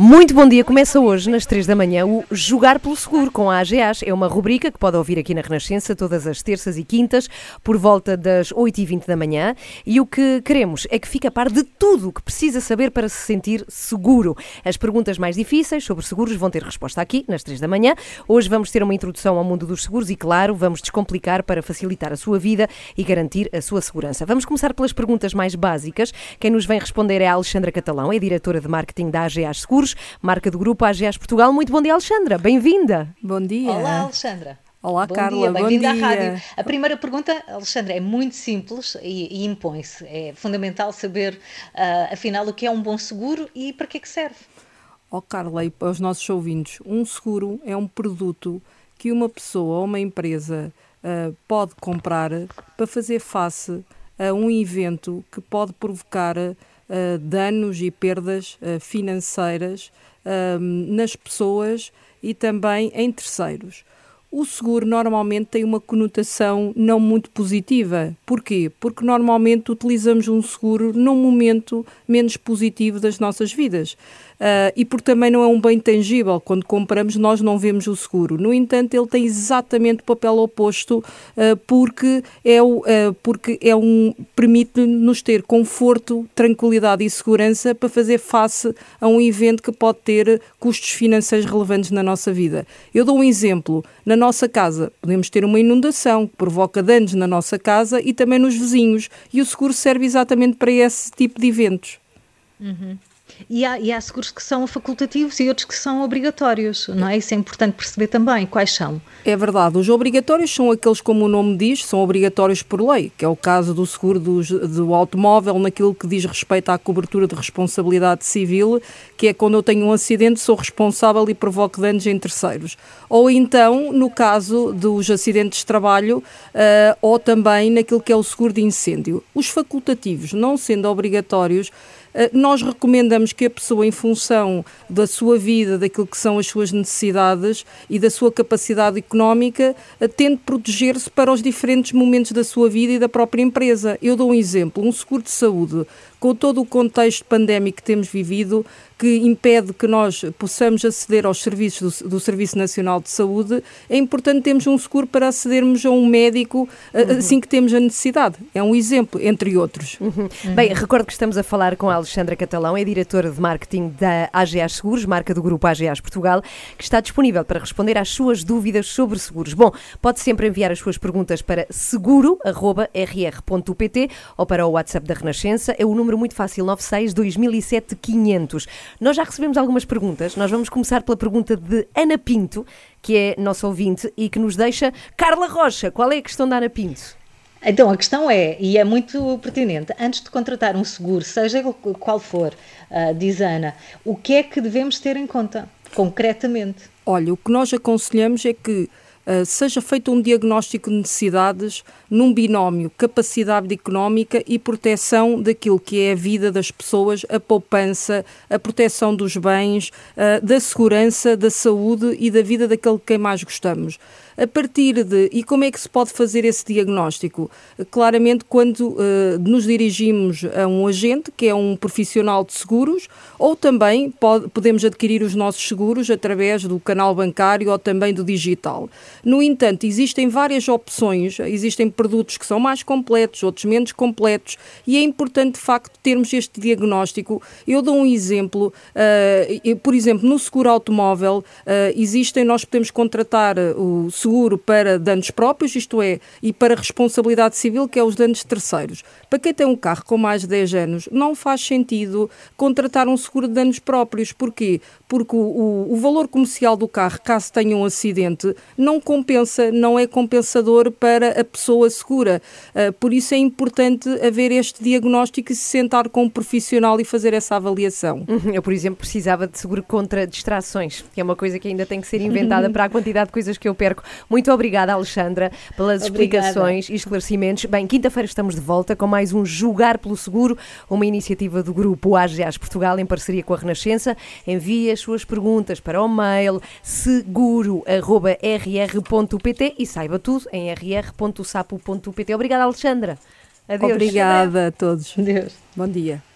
Muito bom dia. Começa hoje, nas 3 da manhã, o Jogar pelo Seguro com a AGAs. É uma rubrica que pode ouvir aqui na Renascença todas as terças e quintas, por volta das 8h20 da manhã. E o que queremos é que fique a par de tudo o que precisa saber para se sentir seguro. As perguntas mais difíceis sobre seguros vão ter resposta aqui, nas 3 da manhã. Hoje vamos ter uma introdução ao mundo dos seguros e, claro, vamos descomplicar para facilitar a sua vida e garantir a sua segurança. Vamos começar pelas perguntas mais básicas. Quem nos vem responder é a Alexandra Catalão, é diretora de marketing da AGAs Seguros marca do grupo AGAs Portugal. Muito bom dia, Alexandra. Bem-vinda. Bom dia. Olá, Alexandra. Olá, bom Carla. Dia, bem-vinda à rádio. A primeira pergunta, Alexandra, é muito simples e, e impõe-se. É fundamental saber, uh, afinal, o que é um bom seguro e para que é que serve. Ó, oh, Carla, e para os nossos ouvintes, um seguro é um produto que uma pessoa ou uma empresa uh, pode comprar para fazer face a um evento que pode provocar uh, danos e perdas uh, financeiras uh, nas pessoas e também em terceiros. O seguro normalmente tem uma conotação não muito positiva. Porquê? Porque normalmente utilizamos um seguro num momento menos positivo das nossas vidas. Uh, e porque também não é um bem tangível. Quando compramos, nós não vemos o seguro. No entanto, ele tem exatamente o papel oposto, uh, porque, é, o, uh, porque é um, permite-nos ter conforto, tranquilidade e segurança para fazer face a um evento que pode ter custos financeiros relevantes na nossa vida. Eu dou um exemplo. Na nossa casa, podemos ter uma inundação que provoca danos na nossa casa e também nos vizinhos. E o seguro serve exatamente para esse tipo de eventos. Uhum. E há, e há seguros que são facultativos e outros que são obrigatórios, não é? Isso é importante perceber também. Quais são? É verdade. Os obrigatórios são aqueles, como o nome diz, são obrigatórios por lei, que é o caso do seguro do, do automóvel, naquilo que diz respeito à cobertura de responsabilidade civil, que é quando eu tenho um acidente, sou responsável e provoco danos em terceiros. Ou então, no caso dos acidentes de trabalho, uh, ou também naquilo que é o seguro de incêndio. Os facultativos, não sendo obrigatórios, nós recomendamos que a pessoa, em função da sua vida, daquilo que são as suas necessidades e da sua capacidade económica, eh, tente proteger-se para os diferentes momentos da sua vida e da própria empresa. Eu dou um exemplo: um seguro de saúde com todo o contexto pandémico que temos vivido, que impede que nós possamos aceder aos serviços do, do, Serviço Nacional de Saúde, é importante termos um seguro para acedermos a um médico uhum. assim que temos a necessidade. É um exemplo, entre outros. Uhum. Uhum. Bem, recordo que estamos a falar com a Alexandra Catalão, é diretora de marketing da AGAs Seguros, marca do grupo AGAs Portugal, que está disponível para responder às suas dúvidas sobre seguros. Bom, pode sempre enviar as suas perguntas para seguro.rr.pt ou para o WhatsApp da Renascença. É o número número muito fácil, 96 2007 500. Nós já recebemos algumas perguntas. Nós vamos começar pela pergunta de Ana Pinto, que é nosso ouvinte e que nos deixa Carla Rocha. Qual é a questão da Ana Pinto? Então, a questão é, e é muito pertinente, antes de contratar um seguro, seja qual for, uh, diz Ana, o que é que devemos ter em conta, concretamente? Olha, o que nós aconselhamos é que seja feito um diagnóstico de necessidades num binómio capacidade económica e proteção daquilo que é a vida das pessoas, a poupança, a proteção dos bens, uh, da segurança, da saúde e da vida daquele que mais gostamos a partir de. E como é que se pode fazer esse diagnóstico? Claramente, quando uh, nos dirigimos a um agente, que é um profissional de seguros, ou também pode, podemos adquirir os nossos seguros através do canal bancário ou também do digital. No entanto, existem várias opções, existem produtos que são mais completos, outros menos completos, e é importante, de facto, termos este diagnóstico. Eu dou um exemplo, uh, por exemplo, no seguro automóvel, uh, existem, nós podemos contratar o seguro seguro para danos próprios, isto é, e para responsabilidade civil, que é os danos terceiros. Para quem tem um carro com mais de 10 anos, não faz sentido contratar um seguro de danos próprios. Porquê? Porque o, o, o valor comercial do carro, caso tenha um acidente, não compensa, não é compensador para a pessoa segura. Uh, por isso é importante haver este diagnóstico e se sentar com um profissional e fazer essa avaliação. Uhum. Eu, por exemplo, precisava de seguro contra distrações, que é uma coisa que ainda tem que ser inventada para a quantidade de coisas que eu perco. Muito obrigada, Alexandra, pelas obrigada. explicações e esclarecimentos. Bem, quinta-feira estamos de volta com mais um Julgar pelo Seguro, uma iniciativa do grupo AGAs Portugal em parceria com a Renascença. Envie as suas perguntas para o mail seguro.rr.pt e saiba tudo em rr.sapo.pt. Obrigada, Alexandra. Adeus. Obrigada a todos. Adeus. Bom dia.